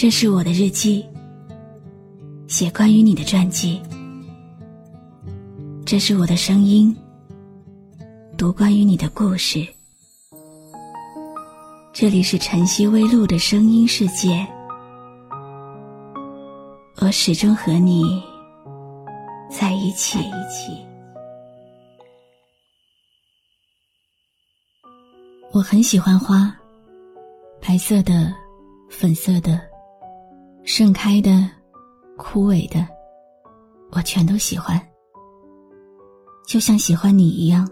这是我的日记，写关于你的传记。这是我的声音，读关于你的故事。这里是晨曦微露的声音世界，我始终和你在一起。我很喜欢花，白色的、粉色的、盛开的、枯萎的，我全都喜欢。就像喜欢你一样，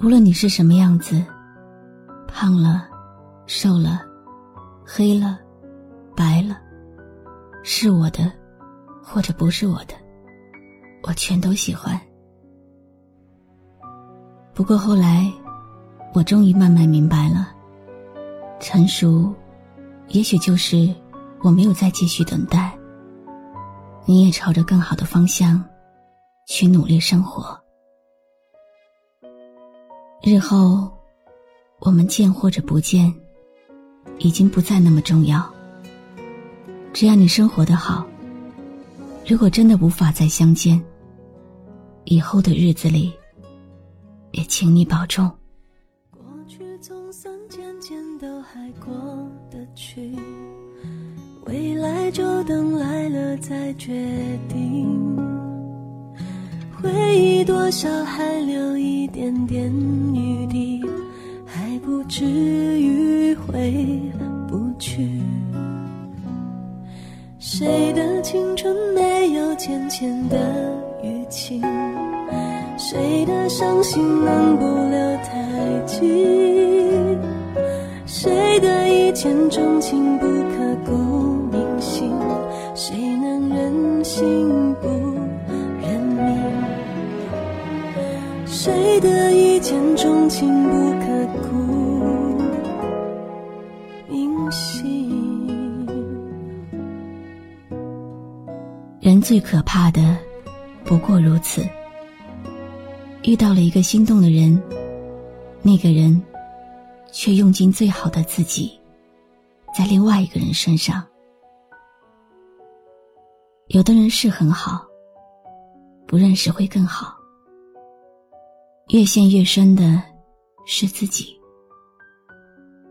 无论你是什么样子，胖了、瘦了、黑了、白了，是我的，或者不是我的，我全都喜欢。不过后来。我终于慢慢明白了，成熟，也许就是我没有再继续等待。你也朝着更好的方向去努力生活。日后，我们见或者不见，已经不再那么重要。只要你生活的好，如果真的无法再相见，以后的日子里，也请你保重。过去，总算渐渐都还过得去就等来了再决定。回忆多少还留一点点余地，还不至于回不去。谁的青春没有浅浅的淤青？谁的伤心能不留太久？谁的一见钟情不刻骨心不认命？谁的一见钟情不刻骨铭心？人最可怕的不过如此。遇到了一个心动的人，那个人。却用尽最好的自己，在另外一个人身上。有的人是很好，不认识会更好。越陷越深的是自己，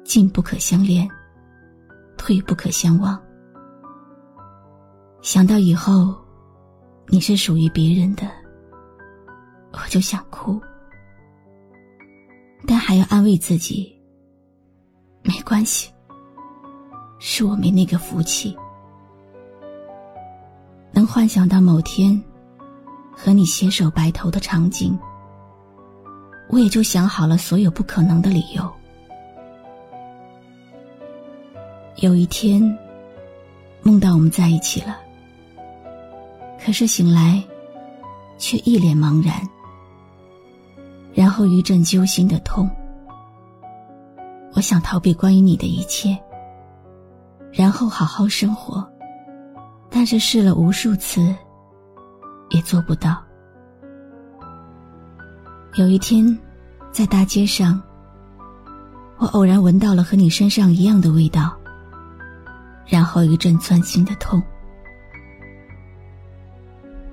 进不可相恋，退不可相忘。想到以后你是属于别人的，我就想哭，但还要安慰自己。没关系，是我没那个福气，能幻想到某天和你携手白头的场景，我也就想好了所有不可能的理由。有一天，梦到我们在一起了，可是醒来，却一脸茫然，然后一阵揪心的痛。我想逃避关于你的一切，然后好好生活，但是试了无数次，也做不到。有一天，在大街上，我偶然闻到了和你身上一样的味道，然后一阵钻心的痛。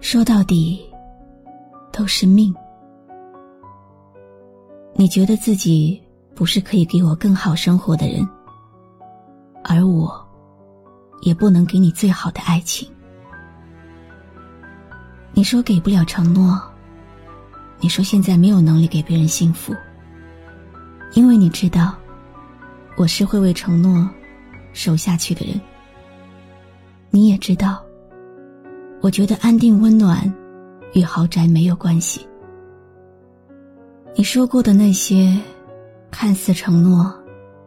说到底，都是命。你觉得自己？不是可以给我更好生活的人，而我，也不能给你最好的爱情。你说给不了承诺，你说现在没有能力给别人幸福，因为你知道，我是会为承诺守下去的人。你也知道，我觉得安定温暖与豪宅没有关系。你说过的那些。看似承诺，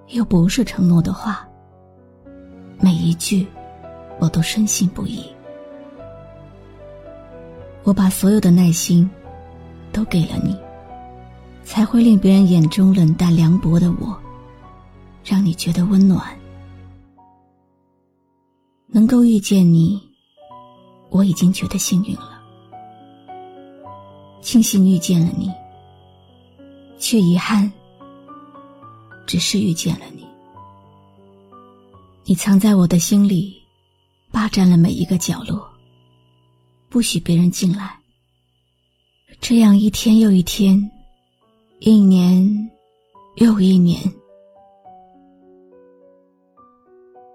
又不是承诺的话，每一句我都深信不疑。我把所有的耐心都给了你，才会令别人眼中冷淡凉薄的我，让你觉得温暖。能够遇见你，我已经觉得幸运了。庆幸遇见了你，却遗憾。只是遇见了你，你藏在我的心里，霸占了每一个角落，不许别人进来。这样一天又一天，一年又一年，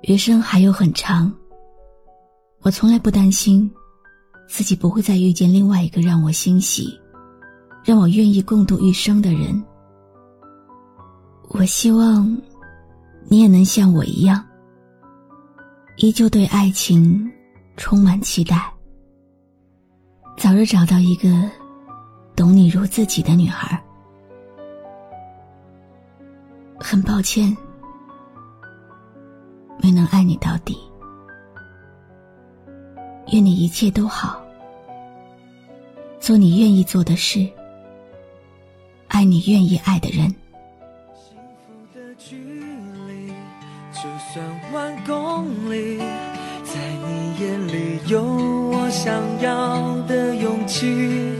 余生还有很长。我从来不担心自己不会再遇见另外一个让我欣喜、让我愿意共度一生的人。我希望你也能像我一样，依旧对爱情充满期待，早日找到一个。懂你如自己的女孩，很抱歉，没能爱你到底。愿你一切都好，做你愿意做的事，爱你愿意爱的人。就算万公里，在你眼里有我想要的勇气。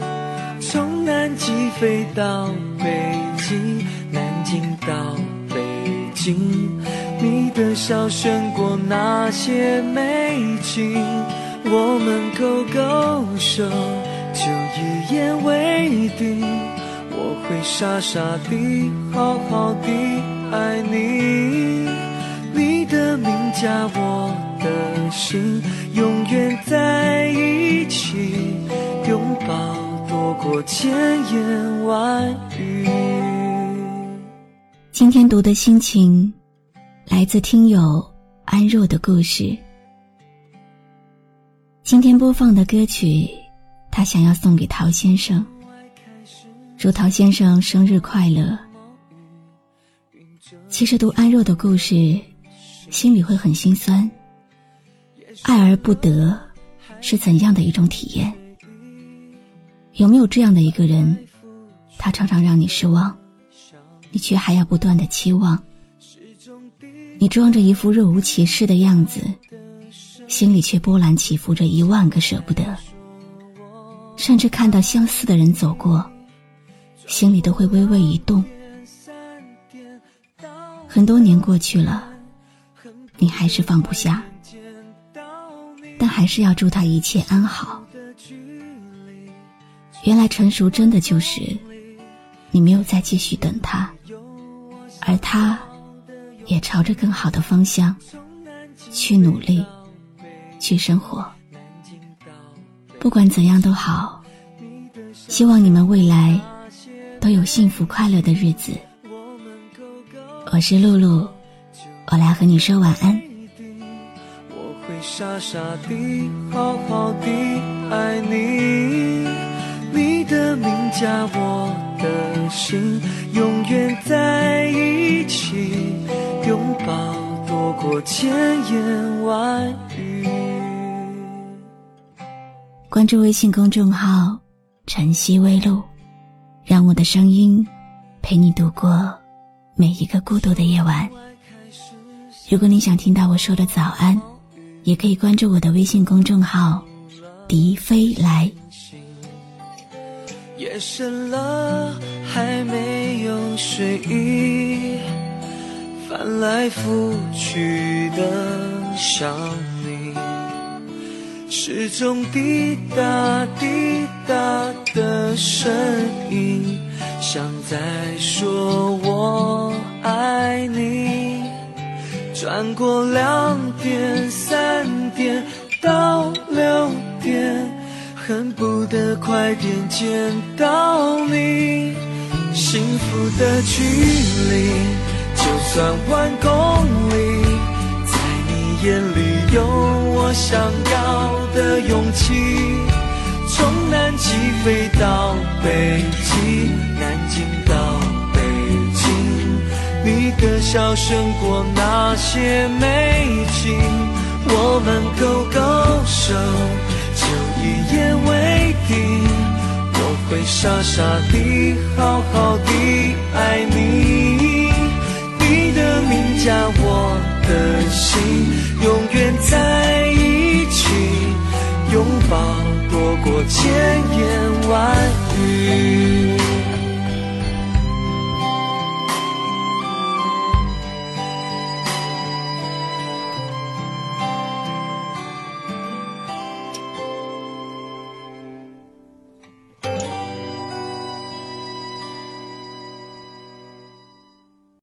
从南极飞到北极，南京到北京，你的笑胜过那些美景。我们勾勾手，就一言为定。我会傻傻地，好好地爱你。名加我的姓，永远在一起，拥抱。过千言万语。今天读的心情，来自听友安若的故事。今天播放的歌曲，他想要送给陶先生，祝陶先生生日快乐。其实读安若的故事，心里会很心酸。爱而不得，是怎样的一种体验？有没有这样的一个人，他常常让你失望，你却还要不断的期望。你装着一副若无其事的样子，心里却波澜起伏着一万个舍不得。甚至看到相似的人走过，心里都会微微一动。很多年过去了，你还是放不下，但还是要祝他一切安好。原来成熟真的就是你没有再继续等他，而他也朝着更好的方向去努力，去生活。不管怎样都好，希望你们未来都有幸福快乐的日子。我是露露，我来和你说晚安。我会傻傻地好好地爱你。你的名加我的心，永远在一起，拥抱多过千言万语。关注微信公众号“晨曦微露”，让我的声音陪你度过每一个孤独的夜晚。如果你想听到我说的早安，也可以关注我的微信公众号“笛飞来”。夜深了，还没有睡意，翻来覆去的想你，时钟滴答滴答的声音，像在说我爱你。转过两点、三点到六点。恨不得快点见到你，幸福的距离就算万公里，在你眼里有我想要的勇气。从南极飞到北的笑胜过那些美景，我们勾勾手，就一言为定。我会傻傻地，好好地爱你。你的名加我的心，永远在一起，拥抱多过千言万语。